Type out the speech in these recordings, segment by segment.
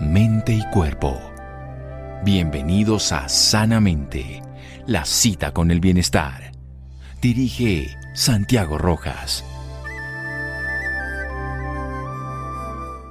mente y cuerpo. Bienvenidos a Sanamente, la cita con el bienestar. Dirige Santiago Rojas.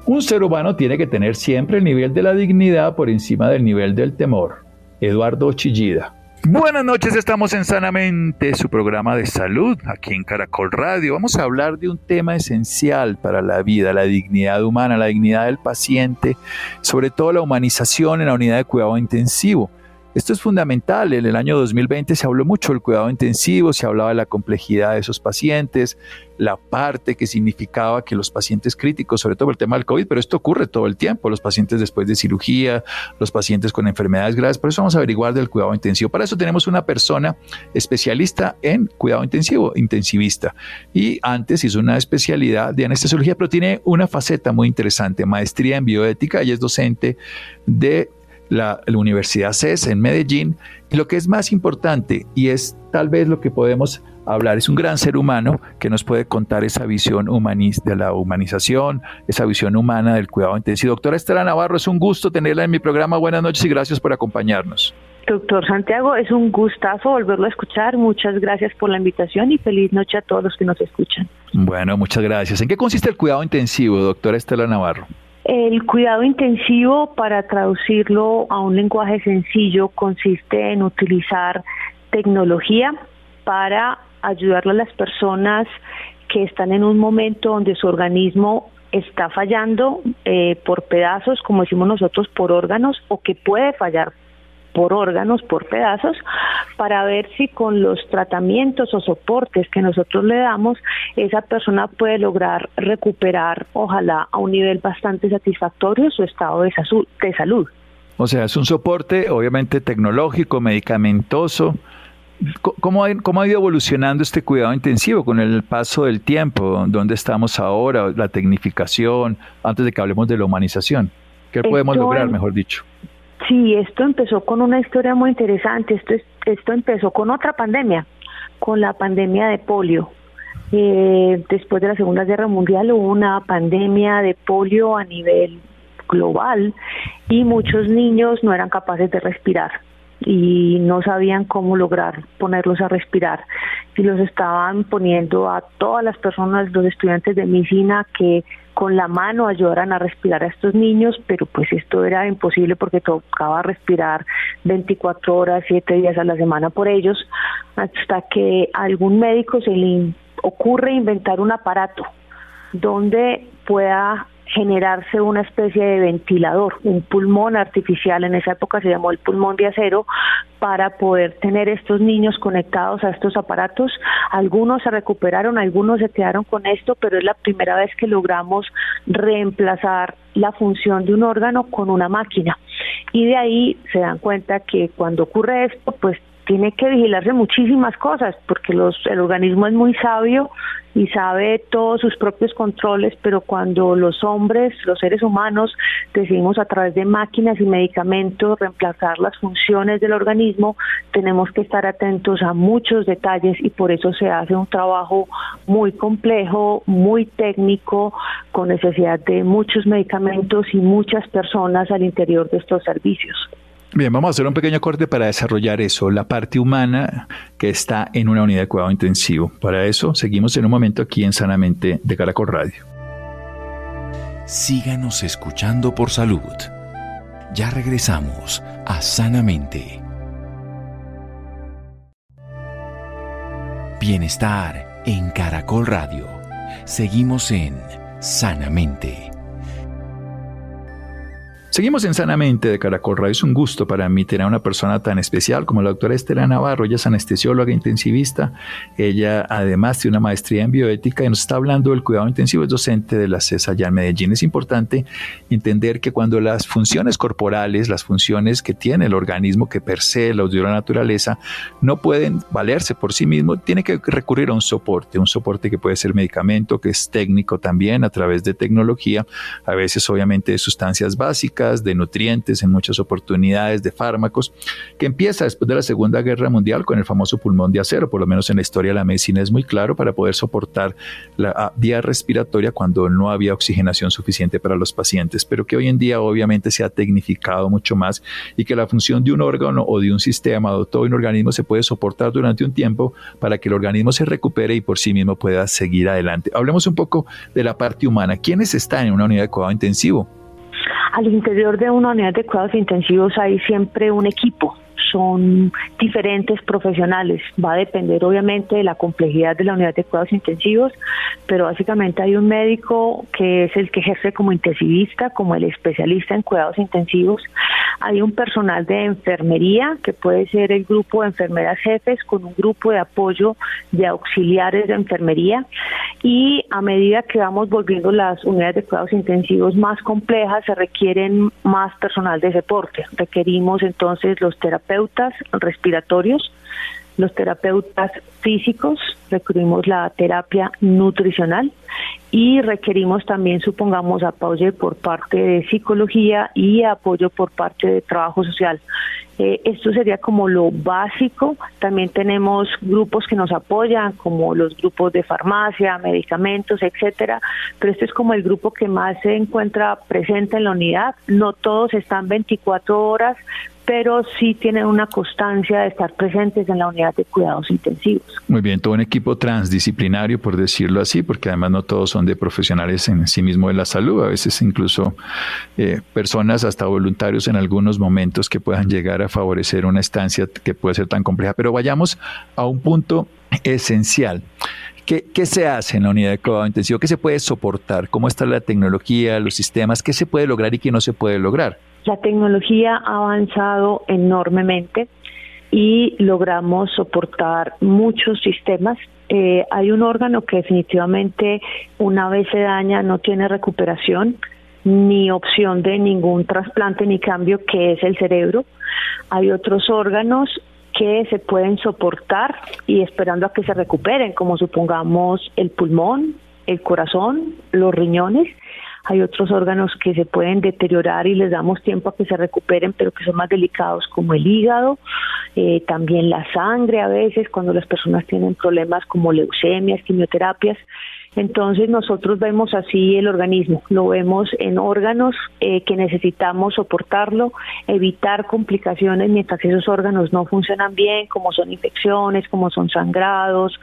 Un ser humano tiene que tener siempre el nivel de la dignidad por encima del nivel del temor. Eduardo Chillida. Buenas noches, estamos en Sanamente, su programa de salud aquí en Caracol Radio. Vamos a hablar de un tema esencial para la vida, la dignidad humana, la dignidad del paciente, sobre todo la humanización en la unidad de cuidado intensivo. Esto es fundamental. En el año 2020 se habló mucho del cuidado intensivo, se hablaba de la complejidad de esos pacientes, la parte que significaba que los pacientes críticos, sobre todo el tema del COVID, pero esto ocurre todo el tiempo, los pacientes después de cirugía, los pacientes con enfermedades graves, por eso vamos a averiguar del cuidado intensivo. Para eso tenemos una persona especialista en cuidado intensivo, intensivista, y antes hizo una especialidad de anestesiología, pero tiene una faceta muy interesante, maestría en bioética, ella es docente de la, Universidad CES en Medellín. Y lo que es más importante, y es tal vez lo que podemos hablar, es un gran ser humano que nos puede contar esa visión de la humanización, esa visión humana del cuidado intensivo. Doctora Estela Navarro, es un gusto tenerla en mi programa. Buenas noches y gracias por acompañarnos. Doctor Santiago, es un gustazo volverlo a escuchar. Muchas gracias por la invitación y feliz noche a todos los que nos escuchan. Bueno, muchas gracias. ¿En qué consiste el cuidado intensivo, doctora Estela Navarro? El cuidado intensivo, para traducirlo a un lenguaje sencillo, consiste en utilizar tecnología para ayudarle a las personas que están en un momento donde su organismo está fallando eh, por pedazos, como decimos nosotros, por órganos, o que puede fallar por órganos, por pedazos, para ver si con los tratamientos o soportes que nosotros le damos, esa persona puede lograr recuperar, ojalá, a un nivel bastante satisfactorio su estado de, salud. O sea, es un soporte obviamente tecnológico, medicamentoso. ¿Cómo ha, ¿Cómo ha ido evolucionando este cuidado intensivo con el paso del tiempo? ¿Dónde estamos ahora? La tecnificación, antes de que hablemos de la humanización. ¿Qué podemos lograr, mejor dicho? Sí, esto empezó con una historia muy interesante. Esto, esto empezó con otra pandemia, con la pandemia de polio. Eh, después de la Segunda Guerra Mundial hubo una pandemia de polio a nivel global y muchos niños no eran capaces de respirar y no sabían cómo lograr ponerlos a respirar. Y los estaban poniendo a todas las personas, los estudiantes de medicina que con la mano ayudaran a respirar a estos niños, pero pues esto era imposible porque tocaba respirar 24 horas, 7 días a la semana por ellos, hasta que a algún médico se le ocurre inventar un aparato donde pueda generarse una especie de ventilador, un pulmón artificial, en esa época se llamó el pulmón de acero, para poder tener estos niños conectados a estos aparatos. Algunos se recuperaron, algunos se quedaron con esto, pero es la primera vez que logramos reemplazar la función de un órgano con una máquina. Y de ahí se dan cuenta que cuando ocurre esto, pues tiene que vigilarse muchísimas cosas porque los, el organismo es muy sabio y sabe todos sus propios controles, pero cuando los hombres, los seres humanos, decidimos a través de máquinas y medicamentos reemplazar las funciones del organismo, tenemos que estar atentos a muchos detalles y por eso se hace un trabajo muy complejo, muy técnico, con necesidad de muchos medicamentos y muchas personas al interior de estos servicios. Bien, vamos a hacer un pequeño corte para desarrollar eso, la parte humana que está en una unidad de cuidado intensivo. Para eso, seguimos en un momento aquí en Sanamente de Caracol Radio. Síganos escuchando por salud. Ya regresamos a Sanamente. Bienestar en Caracol Radio. Seguimos en Sanamente. Seguimos en Sanamente de Caracol Radio. Es un gusto para mí tener a una persona tan especial como la doctora Estela Navarro. Ella es anestesióloga intensivista. Ella además tiene una maestría en bioética y nos está hablando del cuidado intensivo. Es docente de la CESA allá en Medellín. Es importante entender que cuando las funciones corporales, las funciones que tiene el organismo que per se la dio la naturaleza, no pueden valerse por sí mismo, tiene que recurrir a un soporte. Un soporte que puede ser medicamento, que es técnico también a través de tecnología, a veces obviamente de sustancias básicas de nutrientes, en muchas oportunidades de fármacos, que empieza después de la Segunda Guerra Mundial con el famoso pulmón de acero, por lo menos en la historia de la medicina es muy claro, para poder soportar la ah, vía respiratoria cuando no había oxigenación suficiente para los pacientes, pero que hoy en día obviamente se ha tecnificado mucho más y que la función de un órgano o de un sistema o todo un organismo se puede soportar durante un tiempo para que el organismo se recupere y por sí mismo pueda seguir adelante. Hablemos un poco de la parte humana. ¿Quiénes están en una unidad de cuidado intensivo? Al interior de una unidad de cuidados intensivos hay siempre un equipo, son diferentes profesionales. Va a depender obviamente de la complejidad de la unidad de cuidados intensivos, pero básicamente hay un médico que es el que ejerce como intensivista, como el especialista en cuidados intensivos. Hay un personal de enfermería, que puede ser el grupo de enfermeras jefes, con un grupo de apoyo de auxiliares de enfermería. Y a medida que vamos volviendo las unidades de cuidados intensivos más complejas, se requieren más personal de soporte. Requerimos entonces los terapeutas respiratorios, los terapeutas físicos, requerimos la terapia nutricional y requerimos también, supongamos, apoyo por parte de psicología y apoyo por parte de trabajo social. Eh, esto sería como lo básico. También tenemos grupos que nos apoyan, como los grupos de farmacia, medicamentos, etcétera. Pero este es como el grupo que más se encuentra presente en la unidad. No todos están 24 horas, pero sí tienen una constancia de estar presentes en la unidad de cuidados intensivos. Muy bien, todo un equipo transdisciplinario, por decirlo así, porque además no todos son de profesionales en sí mismo de la salud, a veces incluso eh, personas hasta voluntarios en algunos momentos que puedan llegar a favorecer una estancia que puede ser tan compleja. Pero vayamos a un punto esencial. ¿Qué, ¿Qué, se hace en la unidad de cuidado intensivo? ¿Qué se puede soportar? ¿Cómo está la tecnología, los sistemas? ¿Qué se puede lograr y qué no se puede lograr? La tecnología ha avanzado enormemente y logramos soportar muchos sistemas. Eh, hay un órgano que definitivamente una vez se daña no tiene recuperación ni opción de ningún trasplante ni cambio, que es el cerebro. Hay otros órganos que se pueden soportar y esperando a que se recuperen, como supongamos el pulmón, el corazón, los riñones, hay otros órganos que se pueden deteriorar y les damos tiempo a que se recuperen, pero que son más delicados, como el hígado, eh, también la sangre a veces, cuando las personas tienen problemas como leucemias, quimioterapias. Entonces nosotros vemos así el organismo, lo vemos en órganos eh, que necesitamos soportarlo, evitar complicaciones mientras esos órganos no funcionan bien, como son infecciones, como son sangrados,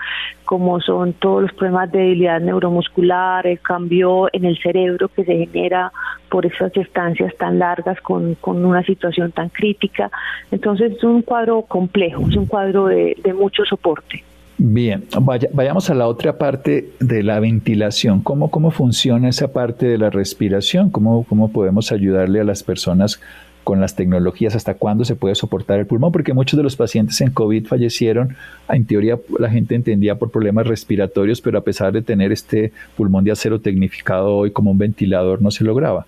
como son todos los problemas de debilidad neuromuscular, el cambio en el cerebro que se genera por esas estancias tan largas con, una situación tan crítica. Entonces es un cuadro complejo, es un cuadro de mucho soporte. Bien, vayamos a la otra parte de la ventilación. ¿Cómo, ¿Cómo funciona esa parte de la respiración? ¿Cómo, ¿Cómo podemos ayudarle a las personas con las tecnologías? ¿Hasta cuándo se puede soportar el pulmón? Porque muchos de los pacientes en COVID fallecieron. En teoría, la gente entendía por problemas respiratorios, pero a pesar de tener este pulmón de acero tecnificado hoy como un ventilador, no se lograba.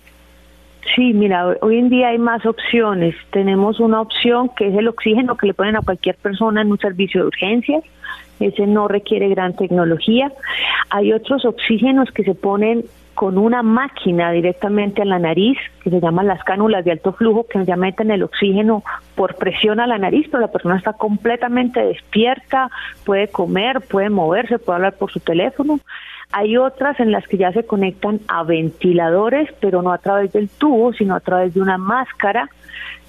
Sí, mira, hoy en día hay más opciones. Tenemos una opción que es el oxígeno que le ponen a cualquier persona en un servicio de urgencias ese no requiere gran tecnología. Hay otros oxígenos que se ponen con una máquina directamente a la nariz, que se llaman las cánulas de alto flujo, que ya meten el oxígeno por presión a la nariz, pero la persona está completamente despierta, puede comer, puede moverse, puede hablar por su teléfono. Hay otras en las que ya se conectan a ventiladores, pero no a través del tubo, sino a través de una máscara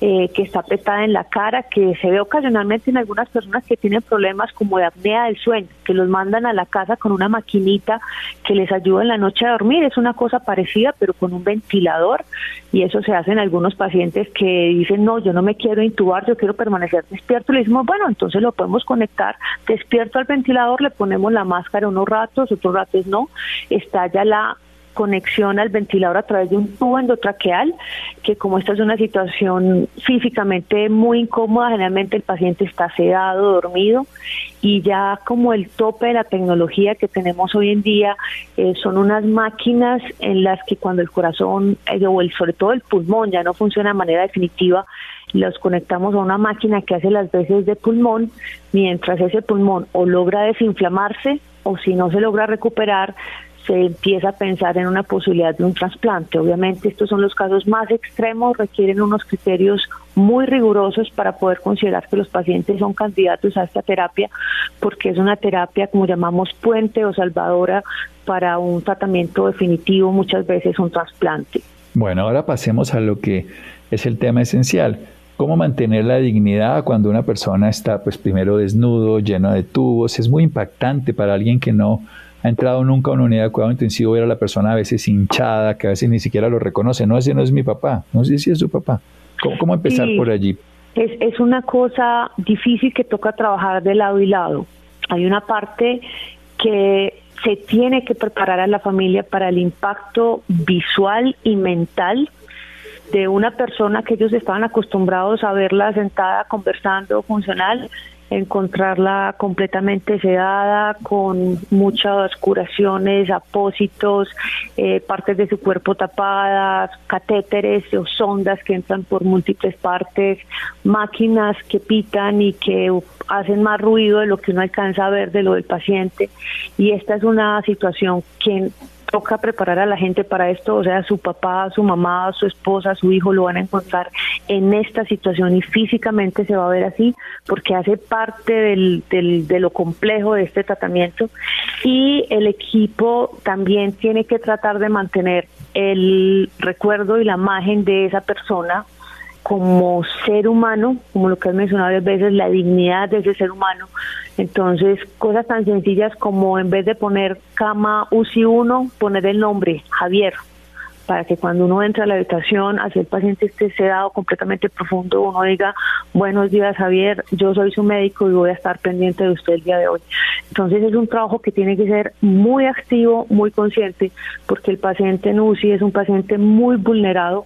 eh, que está apretada en la cara, que se ve ocasionalmente en algunas personas que tienen problemas como de apnea del sueño, que los mandan a la casa con una maquinita que les ayuda en la noche a dormir. Es una cosa parecida, pero con un ventilador. Y eso se hace en algunos pacientes que dicen, no, yo no me quiero intubar, yo quiero permanecer despierto. Le decimos, bueno, entonces lo podemos conectar despierto al ventilador, le ponemos la máscara unos ratos, otros ratos no. Está ya la conexión al ventilador a través de un tubo endotraqueal, que como esta es una situación físicamente muy incómoda, generalmente el paciente está sedado, dormido, y ya como el tope de la tecnología que tenemos hoy en día eh, son unas máquinas en las que cuando el corazón, eh, o el, sobre todo el pulmón, ya no funciona de manera definitiva, los conectamos a una máquina que hace las veces de pulmón, mientras ese pulmón o logra desinflamarse o si no se logra recuperar, se empieza a pensar en una posibilidad de un trasplante. Obviamente estos son los casos más extremos, requieren unos criterios muy rigurosos para poder considerar que los pacientes son candidatos a esta terapia, porque es una terapia, como llamamos, puente o salvadora para un tratamiento definitivo, muchas veces un trasplante. Bueno, ahora pasemos a lo que es el tema esencial. ¿Cómo mantener la dignidad cuando una persona está, pues, primero desnudo, lleno de tubos? Es muy impactante para alguien que no ha entrado nunca a una unidad de cuidado intensivo, ver a la persona a veces hinchada, que a veces ni siquiera lo reconoce. No, ese no es mi papá, no sé si es su papá. ¿Cómo, empezar por allí? Es, es una cosa difícil que toca trabajar de lado y lado. Hay una parte que se tiene que preparar a la familia para el impacto visual y mental de una persona que ellos estaban acostumbrados a verla sentada conversando funcional encontrarla completamente sedada, con muchas curaciones, apósitos, eh, partes de su cuerpo tapadas, catéteres o sondas que entran por múltiples partes, máquinas que pitan y que hacen más ruido de lo que uno alcanza a ver de lo del paciente. Y esta es una situación que toca preparar a la gente para esto, o sea, su papá, su mamá, su esposa, su hijo lo van a encontrar en esta situación y físicamente se va a ver así porque hace parte del, del, de lo complejo de este tratamiento y el equipo también tiene que tratar de mantener el recuerdo y la imagen de esa persona como ser humano, como lo que has mencionado varias veces, la dignidad de ese ser humano. Entonces, cosas tan sencillas como en vez de poner cama UCI 1, poner el nombre Javier, para que cuando uno entra a la habitación, así el paciente esté sedado completamente profundo, uno diga, buenos días Javier, yo soy su médico y voy a estar pendiente de usted el día de hoy. Entonces es un trabajo que tiene que ser muy activo, muy consciente, porque el paciente en UCI es un paciente muy vulnerado,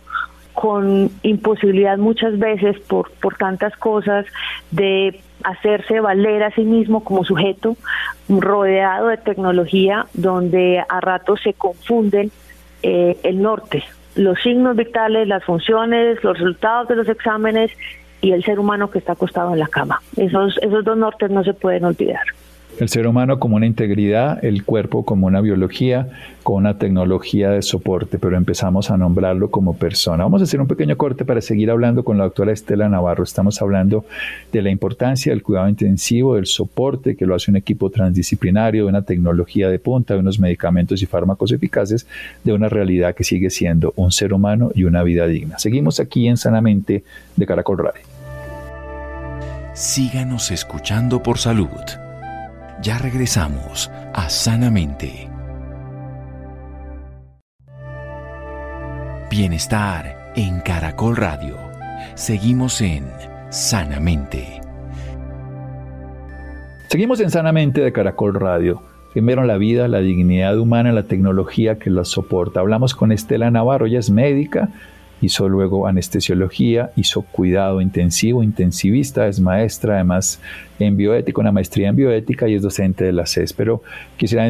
con imposibilidad muchas veces por, por tantas cosas de hacerse valer a sí mismo como sujeto, rodeado de tecnología donde a ratos se confunden eh, el norte, los signos vitales, las funciones, los resultados de los exámenes y el ser humano que está acostado en la cama. Esos, esos dos nortes no se pueden olvidar el ser humano como una integridad, el cuerpo como una biología, con una tecnología de soporte, pero empezamos a nombrarlo como persona. Vamos a hacer un pequeño corte para seguir hablando con la doctora Estela Navarro. Estamos hablando de la importancia del cuidado intensivo, del soporte que lo hace un equipo transdisciplinario, de una tecnología de punta, de unos medicamentos y fármacos eficaces, de una realidad que sigue siendo un ser humano y una vida digna. Seguimos aquí en Sanamente de Caracol Radio. Síganos escuchando por salud. Ya regresamos a Sanamente. Bienestar en Caracol Radio. Seguimos en Sanamente. Seguimos en Sanamente de Caracol Radio. Primero la vida, la dignidad humana, la tecnología que la soporta. Hablamos con Estela Navarro, ella es médica, hizo luego anestesiología, hizo cuidado intensivo, intensivista, es maestra además en bioética, una maestría en bioética y es docente de la CES. Pero quisiera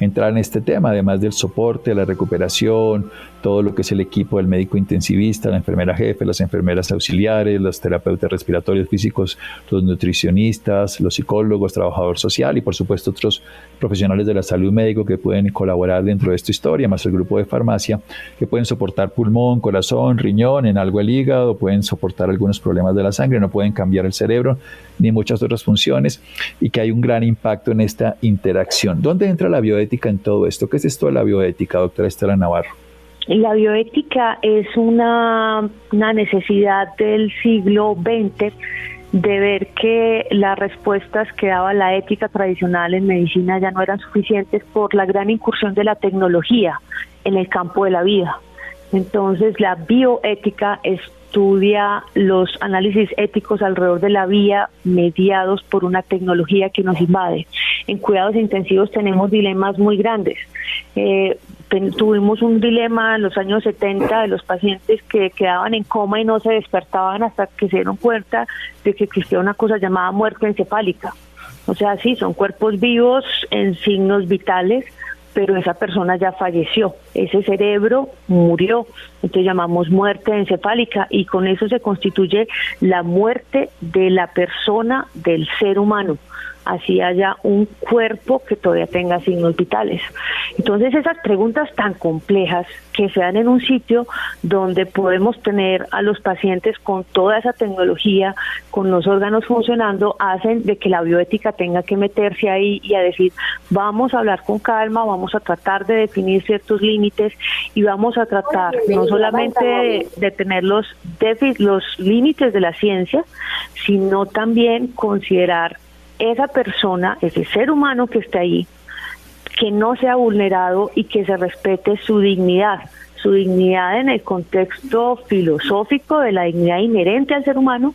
entrar en este tema, además del soporte, la recuperación, todo lo que es el equipo del médico intensivista, la enfermera jefe, las enfermeras auxiliares, los terapeutas respiratorios físicos, los nutricionistas, los psicólogos, trabajador social y por supuesto otros profesionales de la salud médico que pueden colaborar dentro de esta historia, más el grupo de farmacia, que pueden soportar pulmón, corazón, riñón, en algo el hígado, pueden soportar algunos problemas de la sangre, no pueden cambiar el cerebro ni muchas otras funciones y que hay un gran impacto en esta interacción. ¿Dónde entra la bioética en todo esto? ¿Qué es esto de la bioética, doctora Estela Navarro? La bioética es una, una necesidad del siglo XX de ver que las respuestas que daba la ética tradicional en medicina ya no eran suficientes por la gran incursión de la tecnología en el campo de la vida. Entonces la bioética estudia los análisis éticos alrededor de la vía mediados por una tecnología que nos invade. En cuidados intensivos tenemos dilemas muy grandes. Eh, tuvimos un dilema en los años 70 de los pacientes que quedaban en coma y no se despertaban hasta que se dieron cuenta de que existía una cosa llamada muerte encefálica. O sea, sí, son cuerpos vivos en signos vitales, pero esa persona ya falleció, ese cerebro murió, entonces llamamos muerte encefálica y con eso se constituye la muerte de la persona, del ser humano así haya un cuerpo que todavía tenga signos vitales. Entonces esas preguntas tan complejas que se dan en un sitio donde podemos tener a los pacientes con toda esa tecnología, con los órganos funcionando, hacen de que la bioética tenga que meterse ahí y a decir, vamos a hablar con calma, vamos a tratar de definir ciertos límites y vamos a tratar no solamente de, tener los, los límites de la ciencia, sino también considerar esa persona, ese ser humano que está ahí, que no sea vulnerado y que se respete su dignidad, su dignidad en el contexto filosófico de la dignidad inherente al ser humano,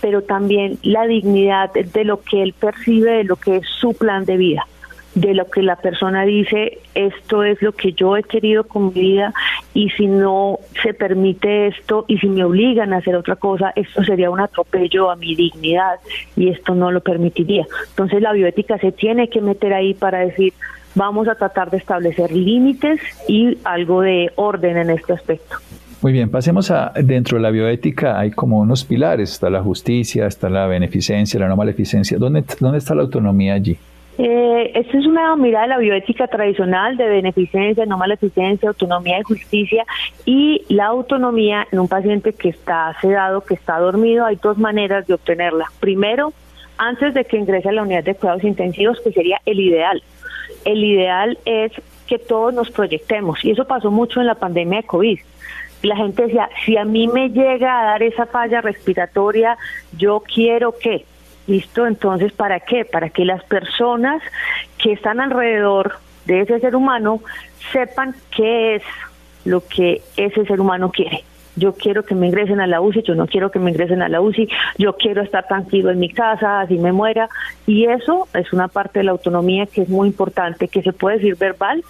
pero también la dignidad de lo que él percibe, de lo que es su plan de vida de lo que la persona dice, esto es lo que yo he querido con mi vida y si no se permite esto y si me obligan a hacer otra cosa, esto sería un atropello a mi dignidad y esto no lo permitiría. Entonces la bioética se tiene que meter ahí para decir, vamos a tratar de establecer límites y algo de orden en este aspecto. Muy bien, pasemos a dentro de la bioética hay como unos pilares, está la justicia, está la beneficencia, la no maleficencia. ¿Dónde, dónde está la autonomía allí? Eh, esta es una mirada de la bioética tradicional de beneficencia, no maleficencia, autonomía y justicia. Y la autonomía en un paciente que está sedado, que está dormido, hay dos maneras de obtenerla. Primero, antes de que ingrese a la unidad de cuidados intensivos, que sería el ideal. El ideal es que todos nos proyectemos. Y eso pasó mucho en la pandemia de COVID la gente decía, si a mí me llega a dar esa falla respiratoria, yo quiero que, ¿Listo? Entonces, ¿para qué? Para que las personas que están alrededor de ese ser humano sepan qué es lo que ese ser humano quiere. Yo quiero que me ingresen a la UCI, yo no quiero que me ingresen a la UCI, yo quiero estar tranquilo en mi casa, así me muera. Y eso es una parte de la autonomía que es muy importante, que se puede decir verbal,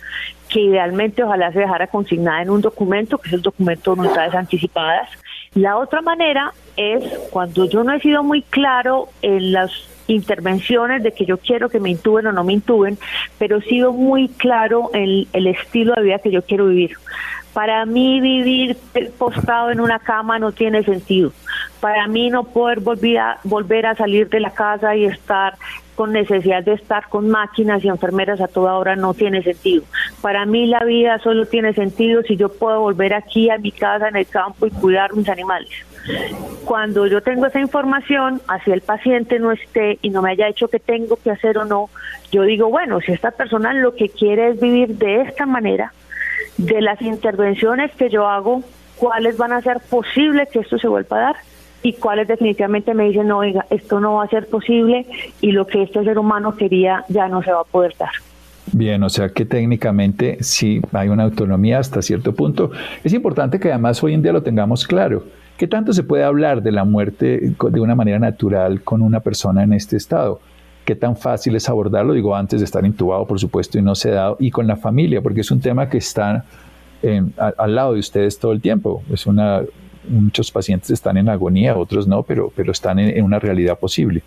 que idealmente ojalá se dejara consignada en un documento, que es el documento de voluntades anticipadas, la otra manera es cuando yo no he sido muy claro en las intervenciones de que yo quiero que me intuben o no me intuben, pero he sido muy claro en el estilo de vida que yo quiero vivir. Para mí vivir postado en una cama no tiene sentido. Para mí no poder volver a, volver a salir de la casa y estar con necesidad de estar con máquinas y enfermeras a toda hora no tiene sentido. Para mí la vida solo tiene sentido si yo puedo volver aquí a mi casa en el campo y cuidar mis animales. Cuando yo tengo esa información, así el paciente no esté y no me haya dicho que tengo que hacer o no, yo digo, bueno, si esta persona lo que quiere es vivir de esta manera, de las intervenciones que yo hago, cuáles van a ser posibles que esto se vuelva a dar y cuáles definitivamente me dicen, no, oiga, esto no va a ser posible y lo que este ser humano quería ya no se va a poder dar. Bien, o sea que técnicamente sí hay una autonomía hasta cierto punto. Es importante que además hoy en día lo tengamos claro. ¿Qué tanto se puede hablar de la muerte de una manera natural con una persona en este estado? ¿Qué tan fácil es abordarlo? Digo, antes de estar intubado, por supuesto, y no sedado, y con la familia, porque es un tema que está al lado de ustedes todo el tiempo. Es una, muchos pacientes están en agonía, otros no, pero, pero están en, una realidad posible.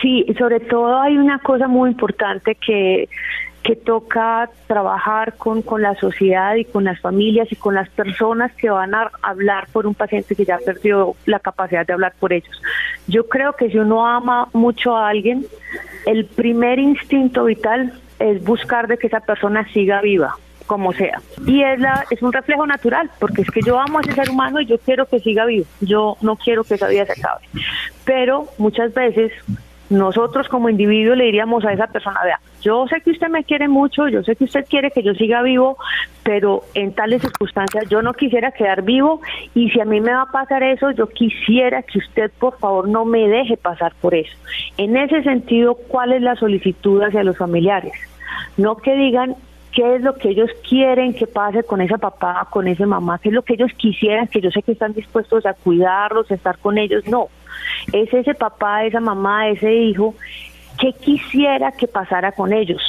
Sí, sobre todo hay una cosa muy importante que, que toca trabajar con, con la sociedad y con las familias y con las personas que van a hablar por un paciente que ya perdió la capacidad de hablar por ellos. Yo creo que si uno ama mucho a alguien, el primer instinto vital es buscar de que esa persona siga viva como sea. Y es, la, es un reflejo natural, porque es que yo amo a ese ser humano y yo quiero que siga vivo, yo no quiero que esa vida se acabe. Pero muchas veces nosotros como individuos le diríamos a esa persona, vea, yo sé que usted me quiere mucho, yo sé que usted quiere que yo siga vivo, pero en tales circunstancias yo no quisiera quedar vivo y si a mí me va a pasar eso, yo quisiera que usted por favor no me deje pasar por eso. En ese sentido, ¿cuál es la solicitud hacia los familiares? No que digan qué es lo que ellos quieren que pase con esa papá, con esa mamá, qué es lo que ellos quisieran, que yo sé que están dispuestos a cuidarlos, a estar con ellos, no. Es ese papá, esa mamá, ese hijo, que quisiera que pasara con ellos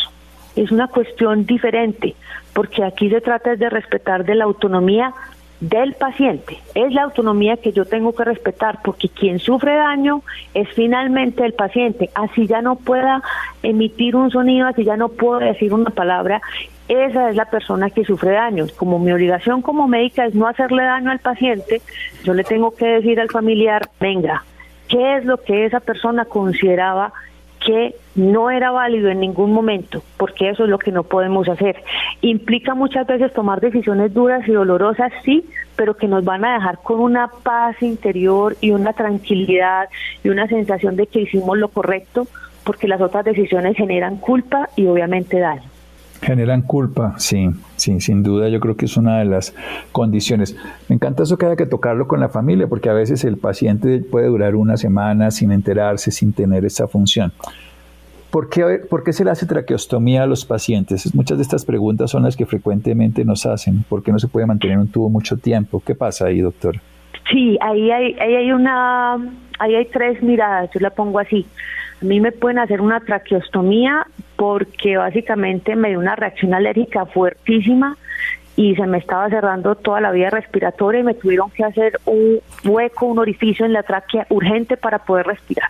es una cuestión diferente, porque aquí se trata de respetar de la autonomía del paciente. Es la autonomía que yo tengo que respetar, porque quien sufre daño es finalmente el paciente. Así ya no pueda emitir un sonido, así ya no pueda decir una palabra, esa es la persona que sufre daño. Como mi obligación como médica es no hacerle daño al paciente, yo le tengo que decir al familiar, venga, ¿qué es lo que esa persona consideraba que no era válido en ningún momento, porque eso es lo que no podemos hacer. Implica muchas veces tomar decisiones duras y dolorosas, sí, pero que nos van a dejar con una paz interior y una tranquilidad y una sensación de que hicimos lo correcto, porque las otras decisiones generan culpa y obviamente daño. Generan culpa, sí, sí, sin duda yo creo que es una de las condiciones. Me encanta eso que haya que tocarlo con la familia, porque a veces el paciente puede durar una semana sin enterarse, sin tener esa función. ¿Por qué, ¿Por qué se le hace traqueostomía a los pacientes? Muchas de estas preguntas son las que frecuentemente nos hacen. ¿Por qué no se puede mantener un tubo mucho tiempo? ¿Qué pasa ahí, doctor? Sí, ahí hay, ahí hay una, ahí hay tres miradas, yo la pongo así. A mí me pueden hacer una traqueostomía porque básicamente me dio una reacción alérgica fuertísima y se me estaba cerrando toda la vía respiratoria y me tuvieron que hacer un hueco, un orificio en la tráquea urgente para poder respirar.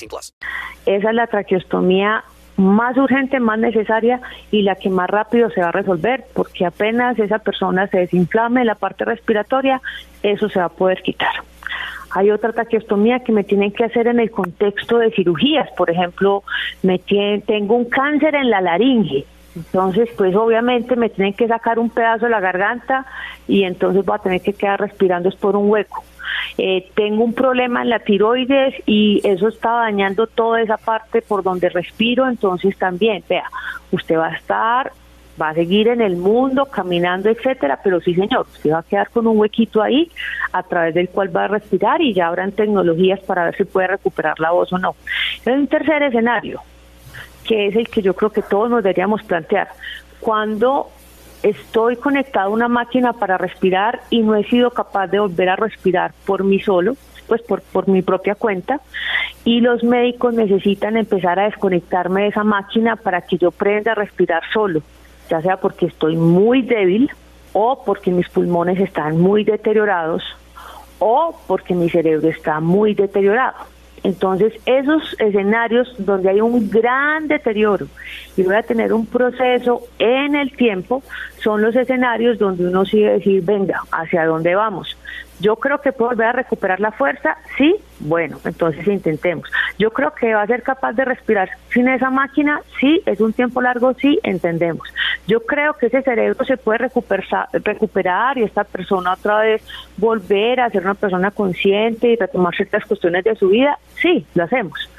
Esa es la traqueostomía más urgente, más necesaria y la que más rápido se va a resolver, porque apenas esa persona se desinflame la parte respiratoria, eso se va a poder quitar. Hay otra traqueostomía que me tienen que hacer en el contexto de cirugías, por ejemplo, me tengo un cáncer en la laringe, entonces, pues obviamente me tienen que sacar un pedazo de la garganta y entonces voy a tener que quedar respirando es por un hueco. Eh, tengo un problema en la tiroides y eso está dañando toda esa parte por donde respiro, entonces también, vea, usted va a estar, va a seguir en el mundo caminando, etcétera, pero sí, señor, usted va a quedar con un huequito ahí a través del cual va a respirar y ya habrán tecnologías para ver si puede recuperar la voz o no. Es un tercer escenario, que es el que yo creo que todos nos deberíamos plantear. Cuando estoy conectado a una máquina para respirar y no he sido capaz de volver a respirar por mí solo, pues por, por mi propia cuenta, y los médicos necesitan empezar a desconectarme de esa máquina para que yo aprenda a respirar solo, ya sea porque estoy muy débil o porque mis pulmones están muy deteriorados o porque mi cerebro está muy deteriorado. Entonces, esos escenarios donde hay un gran deterioro y voy a tener un proceso en el tiempo, son los escenarios donde uno sigue decir, venga, ¿hacia dónde vamos? Yo creo que puedo volver a recuperar la fuerza, sí, bueno, entonces intentemos. Yo creo que va a ser capaz de respirar sin esa máquina, sí, es un tiempo largo, sí, entendemos. Yo creo que ese cerebro se puede recuperar, recuperar y esta persona otra vez volver a ser una persona consciente y retomar ciertas cuestiones de su vida, sí, lo hacemos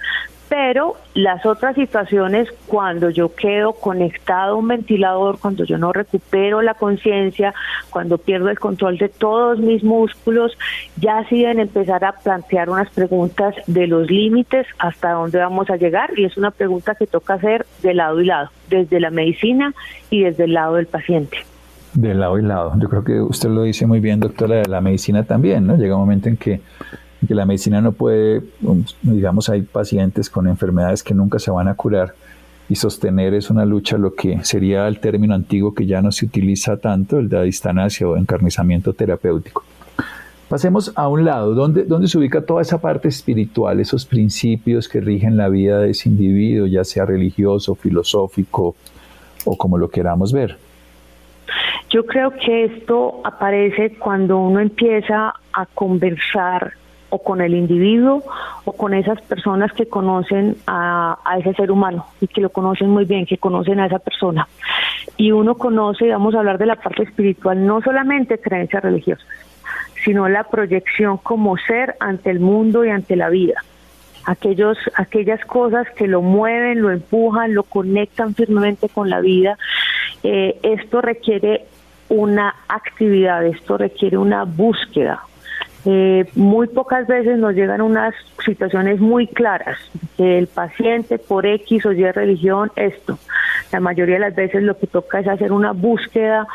pero las otras situaciones, cuando yo quedo conectado a un ventilador, cuando yo no recupero la conciencia, cuando pierdo el control de todos mis músculos, ya sí deben empezar a plantear unas preguntas de los límites, hasta dónde vamos a llegar, y es una pregunta que toca hacer de lado y lado, desde la medicina y desde el lado del paciente. De lado y lado. Yo creo que usted lo dice muy bien, doctora, de la medicina también, ¿no? Llega un momento en que que la medicina no puede, um, digamos, hay pacientes con enfermedades que nunca se van a curar y sostener es una lucha, lo que sería el término antiguo que ya no se utiliza tanto, el de adistanasia o encarnizamiento terapéutico. Pasemos a un lado, ¿dónde, ¿dónde se ubica toda esa parte espiritual, esos principios que rigen la vida de ese individuo, ya sea religioso, filosófico o como lo queramos ver? Yo creo que esto aparece cuando uno empieza a conversar o con el individuo o con esas personas que conocen a, ese ser humano y que lo conocen muy bien, que conocen a esa persona. Y uno conoce, vamos a hablar de la parte espiritual, no solamente creencias religiosas, sino la proyección como ser ante el mundo y ante la vida. Aquellos, aquellas cosas que lo mueven, lo empujan, lo conectan firmemente con la vida. Eh, esto requiere una actividad, esto requiere una búsqueda, eh, muy pocas veces nos llegan unas situaciones muy claras, que el paciente por X o Y religión, esto. La mayoría de las veces lo que toca es hacer una búsqueda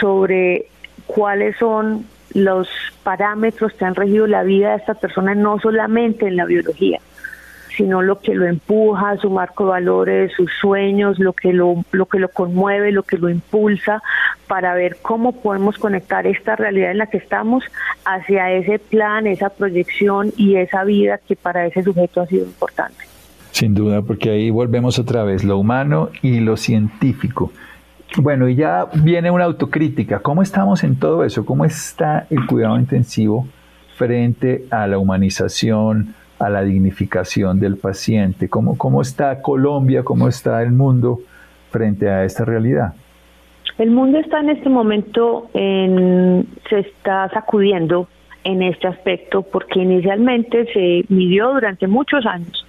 sobre cuáles son los parámetros que han regido la vida de esta persona, no solamente en la biología, sino lo que lo empuja, su marco de valores, sus sueños, lo que lo, lo que lo conmueve, lo que lo impulsa, para ver cómo podemos conectar esta realidad en la que estamos hacia ese plan, esa proyección y esa vida que para ese sujeto ha sido importante. Sin duda, porque ahí volvemos otra vez, lo humano y lo científico. Bueno, y ya viene una autocrítica. ¿Cómo estamos en todo eso? ¿Cómo está el cuidado intensivo frente a la humanización, a la dignificación del paciente? ¿Cómo, cómo está Colombia, cómo está el mundo frente a esta realidad? El mundo está en este momento, en, se está sacudiendo en este aspecto porque inicialmente se midió durante muchos años.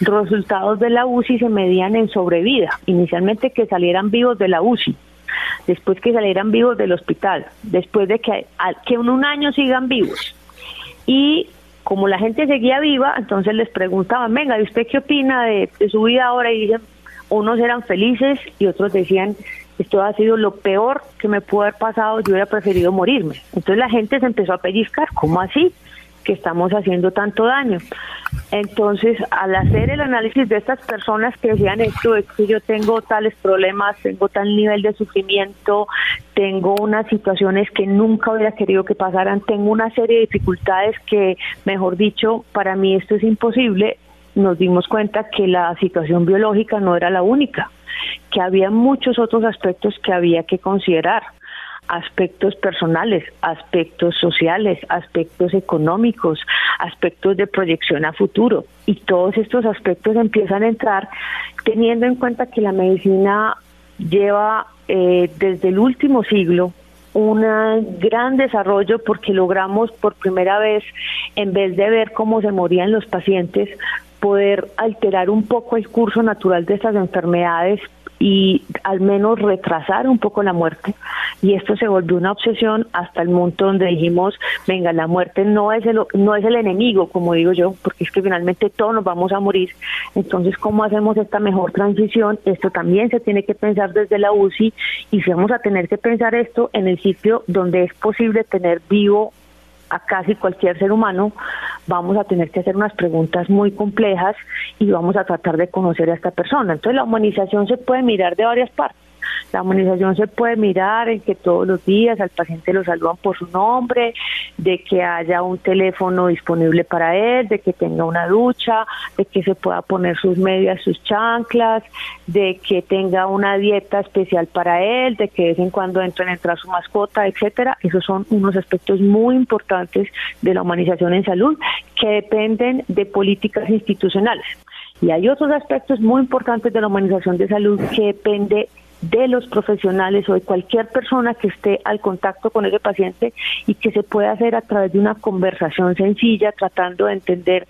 Resultados de la UCI se medían en sobrevida, inicialmente que salieran vivos de la UCI, después que salieran vivos del hospital, después de que, que en un año sigan vivos. Y como la gente seguía viva, entonces les preguntaban, venga, ¿y usted qué opina de, su vida ahora? Y dicen, unos eran felices y otros decían, esto ha sido lo peor que me pudo haber pasado, yo hubiera preferido morirme. Entonces la gente se empezó a pellizcar, ¿cómo así? que estamos haciendo tanto daño. Entonces, al hacer el análisis de estas personas que decían esto, es que yo tengo tales problemas, tengo tal nivel de sufrimiento, tengo unas situaciones que nunca hubiera querido que pasaran, tengo una serie de dificultades que, mejor dicho, para mí esto es imposible, nos dimos cuenta que la situación biológica no era la única, que había muchos otros aspectos que había que considerar aspectos personales, aspectos sociales, aspectos económicos, aspectos de proyección a futuro. Y todos estos aspectos empiezan a entrar teniendo en cuenta que la medicina lleva eh, desde el último siglo un gran desarrollo porque logramos por primera vez, en vez de ver cómo se morían los pacientes, poder alterar un poco el curso natural de estas enfermedades y al menos retrasar un poco la muerte. Y esto se volvió una obsesión hasta el punto donde dijimos, venga, la muerte no es el, no es el enemigo, como digo yo, porque es que finalmente todos nos vamos a morir. Entonces, ¿cómo hacemos esta mejor transición? Esto también se tiene que pensar desde la UCI y si vamos a tener que pensar esto en el sitio donde es posible tener vivo a casi cualquier ser humano, vamos a tener que hacer unas preguntas muy complejas y vamos a tratar de conocer a esta persona. Entonces la humanización se puede mirar de varias partes. La humanización se puede mirar en que todos los días al paciente lo saludan por su nombre, de que haya un teléfono disponible para él, de que tenga una ducha, de que se pueda poner sus medias, sus chanclas, de que tenga una dieta especial para él, de que de vez en cuando entre a entrar su mascota, etcétera. Esos son unos aspectos muy importantes de la humanización en salud que dependen de políticas institucionales. Y hay otros aspectos muy importantes de la humanización de salud que depende de los profesionales o de cualquier persona que esté al contacto con ese paciente y que se pueda hacer a través de una conversación sencilla, tratando de entender,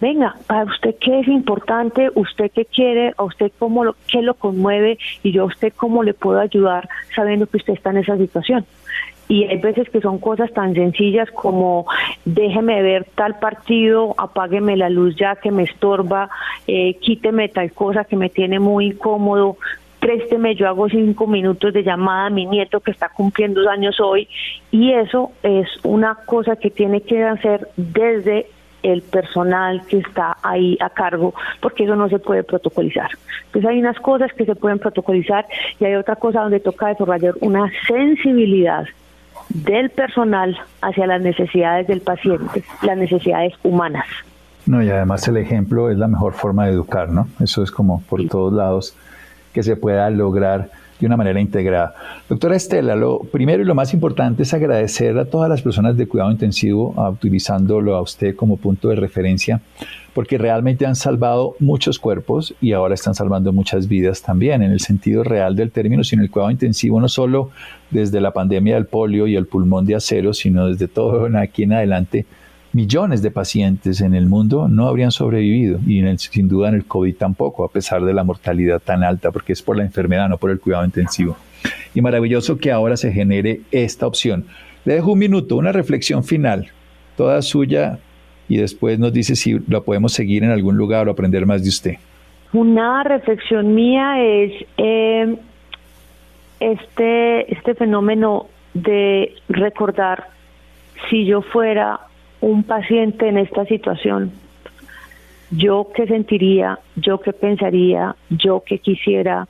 venga, para usted qué es importante, usted qué quiere, a usted cómo lo, qué lo conmueve y yo a usted cómo le puedo ayudar sabiendo que usted está en esa situación y hay veces que son cosas tan sencillas como déjeme ver tal partido, apágueme la luz ya que me estorba, eh, quíteme tal cosa que me tiene muy incómodo, présteme, yo hago cinco minutos de llamada a mi nieto que está cumpliendo dos años hoy y eso es una cosa que tiene que hacer desde el personal que está ahí a cargo, porque eso no se puede protocolizar. Entonces hay unas cosas que se pueden protocolizar y hay otra cosa donde toca desarrollar una sensibilidad del personal hacia las necesidades del paciente, las necesidades humanas. No, y además el ejemplo es la mejor forma de educar, ¿no? Eso es como por todos lados que se pueda lograr de una manera integrada. Doctora Estela, lo primero y lo más importante es agradecer a todas las personas de cuidado intensivo, utilizándolo a usted como punto de referencia, porque realmente han salvado muchos cuerpos y ahora están salvando muchas vidas también, en el sentido real del término, sino el cuidado intensivo no solo desde la pandemia del polio y el pulmón de acero, sino desde todo aquí en adelante millones de pacientes en el mundo no habrían sobrevivido y sin duda en el COVID tampoco, a pesar de la mortalidad tan alta, porque es por la enfermedad, no por el cuidado intensivo. Y maravilloso que ahora se genere esta opción. Le dejo un minuto, una reflexión final, toda suya, y después nos dice si lo podemos seguir en algún lugar o aprender más de usted. Una reflexión mía es eh, este, este fenómeno de recordar si yo fuera un paciente en esta situación, yo qué sentiría, yo qué pensaría, yo qué quisiera,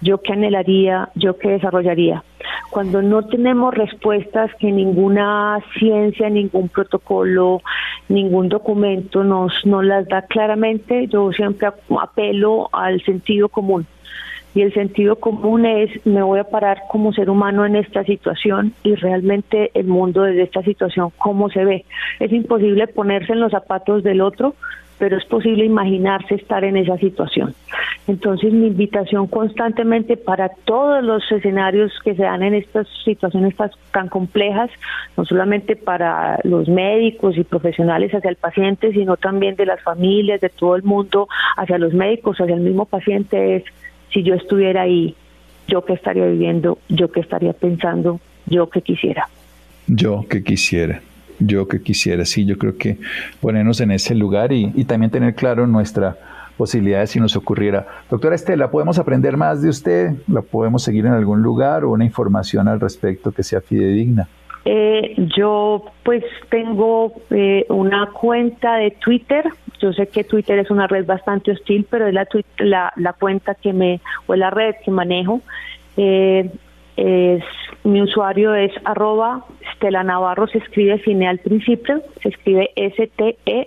yo qué anhelaría, yo qué desarrollaría. Cuando no tenemos respuestas que ninguna ciencia, ningún protocolo, ningún documento nos, nos las da claramente, yo siempre apelo al sentido común y el sentido común es me voy a parar como ser humano en esta situación y realmente el mundo desde esta situación cómo se ve. Es imposible ponerse en los zapatos del otro, pero es posible imaginarse estar en esa situación. Entonces mi invitación constantemente para todos los escenarios que se dan en estas situaciones tan complejas, no solamente para los médicos y profesionales hacia el paciente, sino también de las familias, de todo el mundo, hacia los médicos, hacia el mismo paciente, es si yo estuviera ahí, yo qué estaría viviendo, yo qué estaría pensando, yo qué quisiera. Yo que quisiera, yo que quisiera, sí, yo creo que ponernos en ese lugar y, también tener claro nuestra posibilidad si nos ocurriera. Doctora Estela, ¿podemos aprender más de usted? ¿La podemos seguir en algún lugar o una información al respecto que sea fidedigna? Eh, yo pues tengo eh, una cuenta de Twitter. Yo sé que Twitter es una red bastante hostil, pero es la, la, la cuenta que me, o la red que manejo. Eh, mi usuario es arroba Stella Navarro, se escribe cine al principio, se escribe S-T-E-L-L-A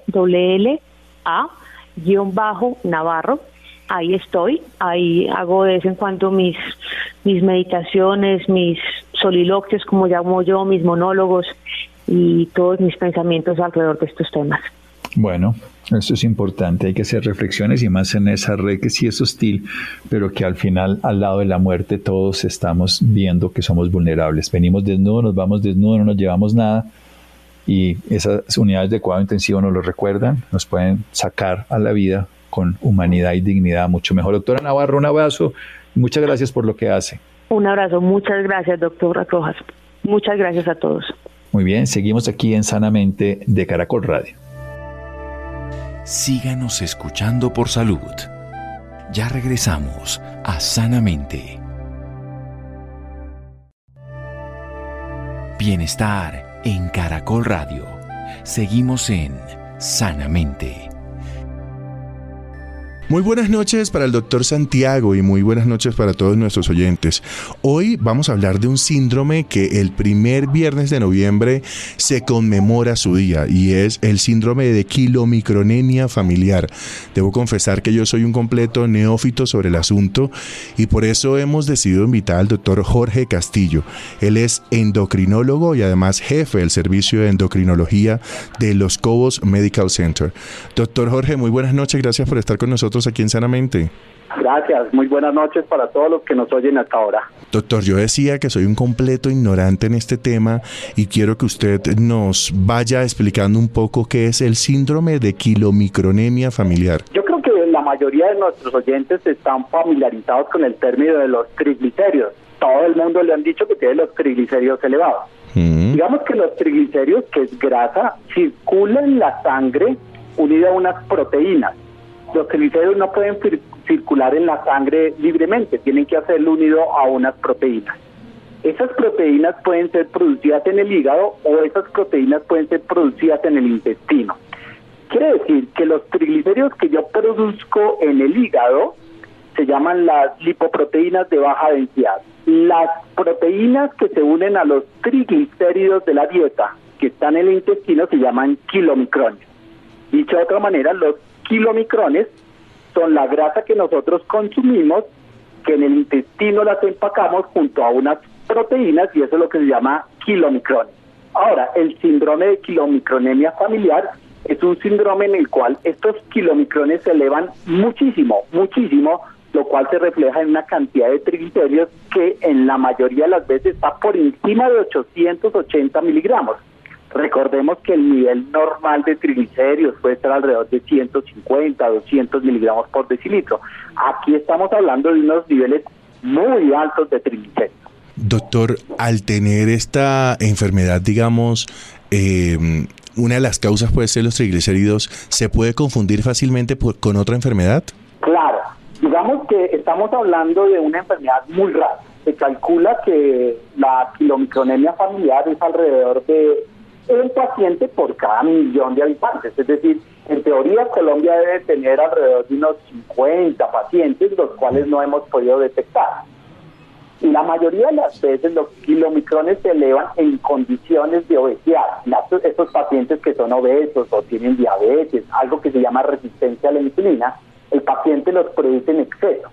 guion bajo Navarro ahí estoy, ahí hago de vez en cuando mis, mis meditaciones, mis soliloquios, como llamo yo, mis monólogos y todos mis pensamientos alrededor de estos temas. Bueno, eso es importante, hay que hacer reflexiones y más en esa red que sí es hostil, pero que al final, al lado de la muerte, todos estamos viendo que somos vulnerables. Venimos desnudos, nos vamos desnudos, no nos llevamos nada y esas unidades de cuidado intensivo nos lo recuerdan, nos pueden sacar a la vida con humanidad y dignidad mucho mejor. Doctora Navarro, un abrazo. Muchas gracias por lo que hace. Un abrazo. Muchas gracias, doctora Rojas. Muchas gracias a todos. Muy bien, seguimos aquí en Sanamente de Caracol Radio. Síganos escuchando por salud. Ya regresamos a Sanamente. Bienestar en Caracol Radio. Seguimos en Sanamente. Muy buenas noches para el doctor Santiago y muy buenas noches para todos nuestros oyentes. Hoy vamos a hablar de un síndrome que el primer viernes de noviembre se conmemora su día y es el síndrome de quilomicronemia familiar. Debo confesar que yo soy un completo neófito sobre el asunto y por eso hemos decidido invitar al doctor Jorge Castillo. Él es endocrinólogo y además jefe del servicio de endocrinología de Los Cobos Medical Center. Doctor Jorge, muy buenas noches, gracias por estar con nosotros aquí en Sanamente. Gracias, muy buenas noches para todos los que nos oyen hasta ahora. Doctor, yo decía que soy un completo ignorante en este tema y quiero que usted nos vaya explicando un poco qué es el síndrome de quilomicronemia familiar. Yo creo que la mayoría de nuestros oyentes están familiarizados con el término de los triglicéridos. Todo el mundo le han dicho que tiene los triglicéridos elevados. Mm. Digamos que los triglicéridos, que es grasa, circulan en la sangre unida a unas proteínas los triglicéridos no pueden circular en la sangre libremente, tienen que hacerlo unido a unas proteínas. Esas proteínas pueden ser producidas en el hígado o esas proteínas pueden ser producidas en el intestino. Quiere decir que los triglicéridos que yo produzco en el hígado se llaman las lipoproteínas de baja densidad. Las proteínas que se unen a los triglicéridos de la dieta que están en el intestino se llaman kilomicrones. Dicho de otra manera, los kilomicrones son la grasa que nosotros consumimos que en el intestino las empacamos junto a unas proteínas y eso es lo que se llama kilomicrones. Ahora, el síndrome de kilomicronemia familiar es un síndrome en el cual estos kilomicrones se elevan muchísimo, muchísimo, lo cual se refleja en una cantidad de triglicéridos que en la mayoría de las veces está por encima de 880 miligramos. Recordemos que el nivel normal de triglicéridos puede estar alrededor de 150, 200 miligramos por decilitro. Aquí estamos hablando de unos niveles muy altos de triglicéridos. Doctor, al tener esta enfermedad, digamos, eh, una de las causas puede ser los triglicéridos, ¿se puede confundir fácilmente con otra enfermedad? Claro, digamos que estamos hablando de una enfermedad muy rara. Se calcula que la kilomicronemia familiar es alrededor de un paciente por cada millón de habitantes. Es decir, en teoría Colombia debe tener alrededor de unos 50 pacientes, los cuales no hemos podido detectar. Y la mayoría de las veces los kilomicrones se elevan en condiciones de obesidad. estos pacientes que son obesos o tienen diabetes, algo que se llama resistencia a la insulina, el paciente los produce en exceso.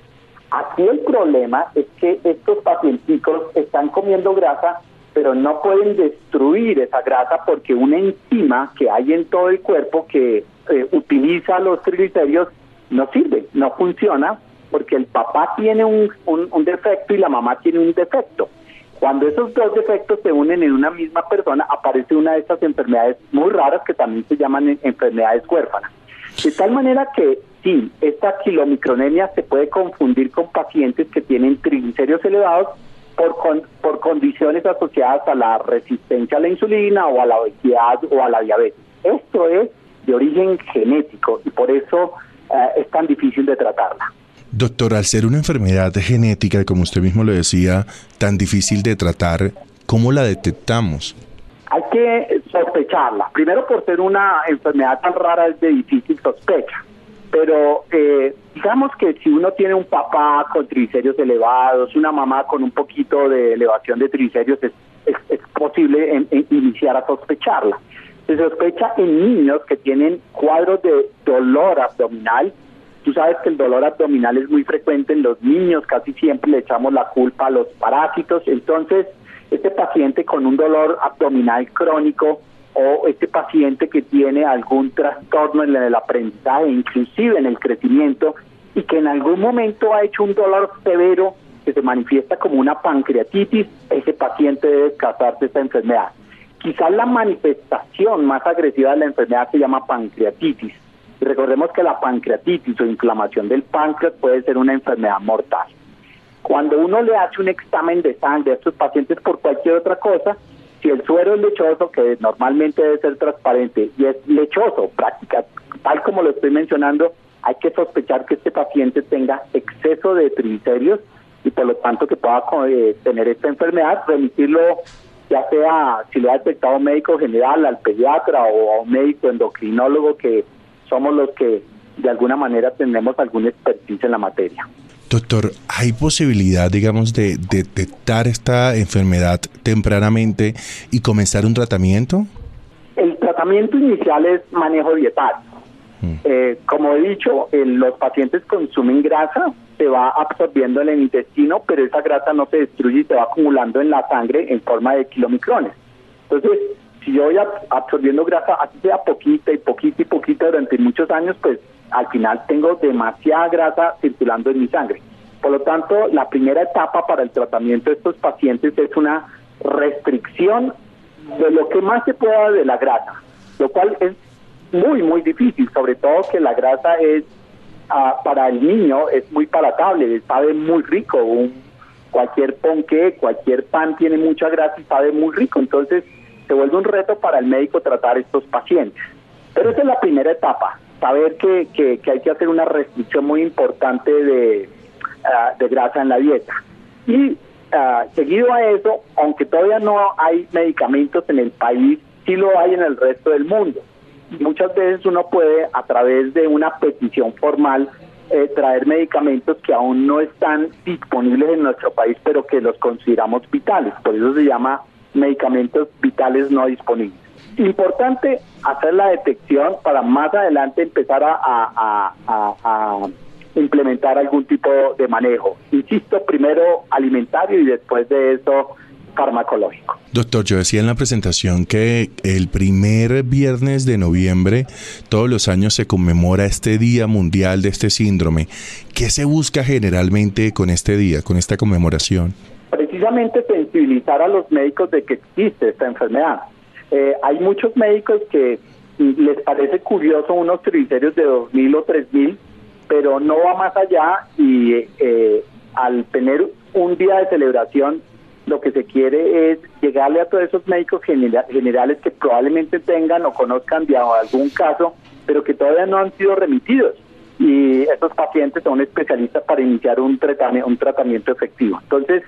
Aquí el problema es que estos pacienticos están comiendo grasa, pero no pueden destruir esa grasa porque una enzima que hay en todo el cuerpo que eh, utiliza los triglicéridos no sirve, no funciona porque el papá tiene un, un, defecto y la mamá tiene un defecto. Cuando esos dos defectos se unen en una misma persona, aparece una de estas enfermedades muy raras que también se llaman enfermedades huérfanas. De tal manera que sí, esta kilomicronemia se puede confundir con pacientes que tienen triglicéridos elevados por, por condiciones asociadas a la resistencia a la insulina o a la obesidad o a la diabetes. Esto es de origen genético y por eso eh, es tan difícil de tratarla. Doctor, al ser una enfermedad genética, como usted mismo lo decía, tan difícil de tratar, ¿cómo la detectamos? Hay que sospecharla. Primero por ser una enfermedad tan rara es de difícil sospecha. Pero eh, digamos que si uno tiene un papá con triglicéridos elevados, una mamá con un poquito de elevación de triglicéridos, es, es, posible iniciar a sospecharla. Se sospecha en niños que tienen cuadros de dolor abdominal Tú sabes que el dolor abdominal es muy frecuente en los niños, casi siempre le echamos la culpa a los parásitos. Entonces, este paciente con un dolor abdominal crónico o este paciente que tiene algún trastorno en el aprendizaje, inclusive en el crecimiento, y que en algún momento ha hecho un dolor severo que se manifiesta como una pancreatitis, ese paciente debe descartarse esta enfermedad. Quizás la manifestación más agresiva de la enfermedad se llama pancreatitis y recordemos que la pancreatitis o inflamación del páncreas puede ser una enfermedad mortal. Cuando uno le hace un examen de sangre a estos pacientes por cualquier otra cosa, si el suero es lechoso, que normalmente debe ser transparente, y es lechoso, práctica, tal como lo estoy mencionando, hay que sospechar que este paciente tenga exceso de triglicéridos y por lo tanto que pueda eh, tener esta enfermedad, remitirlo ya sea si le ha detectado un médico general, al pediatra o a un médico endocrinólogo que somos los que de alguna manera tenemos algún expertise en la materia. Doctor, ¿hay posibilidad, digamos, de, detectar esta enfermedad tempranamente y comenzar un tratamiento? El tratamiento inicial es manejo dietal. Mm. Eh, como he dicho, los pacientes consumen grasa, se va absorbiendo en el intestino, pero esa grasa no se destruye y se va acumulando en la sangre en forma de kilomicrones. Entonces, si yo voy absorbiendo grasa, así sea poquita y poquita y poquita durante muchos años, pues al final tengo demasiada grasa circulando en mi sangre. Por lo tanto, la primera etapa para el tratamiento de estos pacientes es una restricción de lo que más se pueda de la grasa, lo cual es muy, muy difícil, sobre todo que la grasa es, ah, para el niño, es muy palatable, sabe muy rico, un, cualquier ponqué, cualquier pan tiene mucha grasa y sabe muy rico, entonces se vuelve un reto para el médico tratar estos pacientes. Pero esa es la primera etapa, saber que, que, hay que hacer una restricción muy importante de, ah, de grasa en la dieta. Y ah, seguido a eso, aunque todavía no hay medicamentos en el país, sí lo hay en el resto del mundo. Muchas veces uno puede, a través de una petición formal, eh, traer medicamentos que aún no están disponibles en nuestro país, pero que los consideramos vitales. Por eso se llama medicamentos vitales no disponibles. Importante hacer la detección para más adelante empezar a, implementar algún tipo de manejo. Insisto, primero alimentario y después de eso farmacológico. Doctor, yo decía en la presentación que el primer viernes de noviembre todos los años se conmemora este Día Mundial de este síndrome. ¿Qué se busca generalmente con este día, con esta conmemoración? Precisamente sensibilizar a los médicos de que existe esta enfermedad. Eh, hay muchos médicos que les parece curioso unos criterios de 2.000 o 3.000, pero no va más allá y eh, al tener un día de celebración lo que se quiere es llegarle a todos esos médicos generales que probablemente tengan o conozcan de algún caso, pero que todavía no han sido remitidos. Y esos pacientes son especialistas para iniciar un tratamiento, un tratamiento efectivo. Entonces,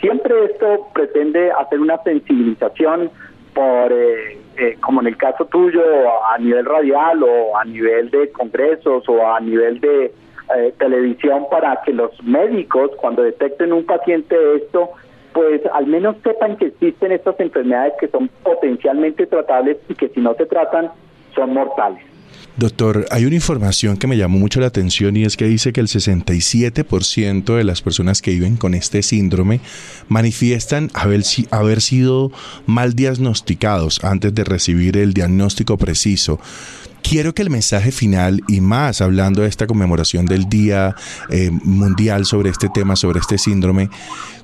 siempre esto pretende hacer una sensibilización por, eh, eh, como en el caso tuyo, a nivel radial o a nivel de congresos o a nivel de eh, televisión para que los médicos, cuando detecten un paciente esto, pues al menos sepan que existen estas enfermedades que son potencialmente tratables y que si no se tratan son mortales. Doctor, hay una información que me llamó mucho la atención y es que dice que el 67% de las personas que viven con este síndrome manifiestan haber, haber sido mal diagnosticados antes de recibir el diagnóstico preciso. Quiero que el mensaje final y más hablando de esta conmemoración del Día eh, Mundial sobre este tema, sobre este síndrome,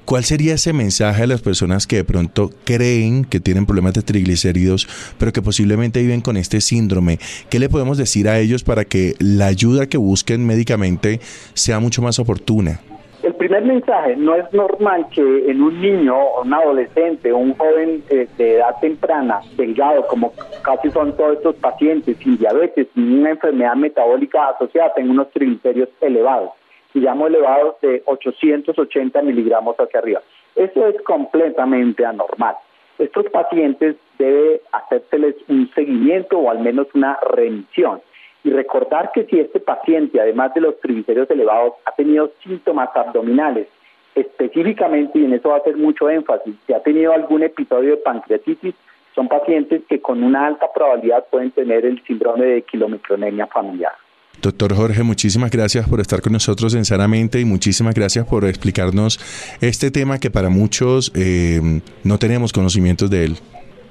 ¿cuál sería ese mensaje a las personas que de pronto creen que tienen problemas de triglicéridos, pero que posiblemente viven con este síndrome? ¿Qué le podemos decir a ellos para que la ayuda que busquen médicamente sea mucho más oportuna? El primer mensaje, no es normal que en un niño, un adolescente, un joven eh, de edad temprana, delgado, como casi son todos estos pacientes, sin diabetes, sin una enfermedad metabólica asociada, tenga unos triglicéridos elevados, y llamo elevados de 880 miligramos hacia arriba. Eso es completamente anormal. Estos pacientes debe hacérseles un seguimiento o al menos una remisión y recordar que si este paciente, además de los triglicéridos elevados, ha tenido síntomas abdominales, específicamente, y en eso va a hacer mucho énfasis, si ha tenido algún episodio de pancreatitis, son pacientes que con una alta probabilidad pueden tener el síndrome de kilomicronemia familiar. Doctor Jorge, muchísimas gracias por estar con nosotros en Sanamente y muchísimas gracias por explicarnos este tema que para muchos eh, no tenemos conocimientos de él.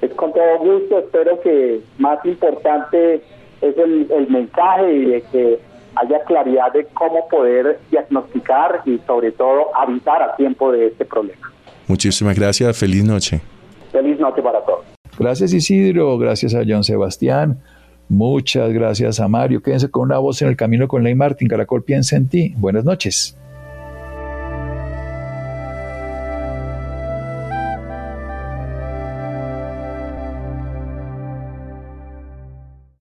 Es con todo gusto, espero que más importante es el, mensaje y de que haya claridad de cómo poder diagnosticar y sobre todo avisar a tiempo de este problema. Muchísimas gracias, feliz noche. Feliz noche para todos. Gracias Isidro, gracias a John Sebastián, muchas gracias a Mario. Quédense con una voz en el camino con Ley Martín. Caracol piensa en ti. Buenas noches.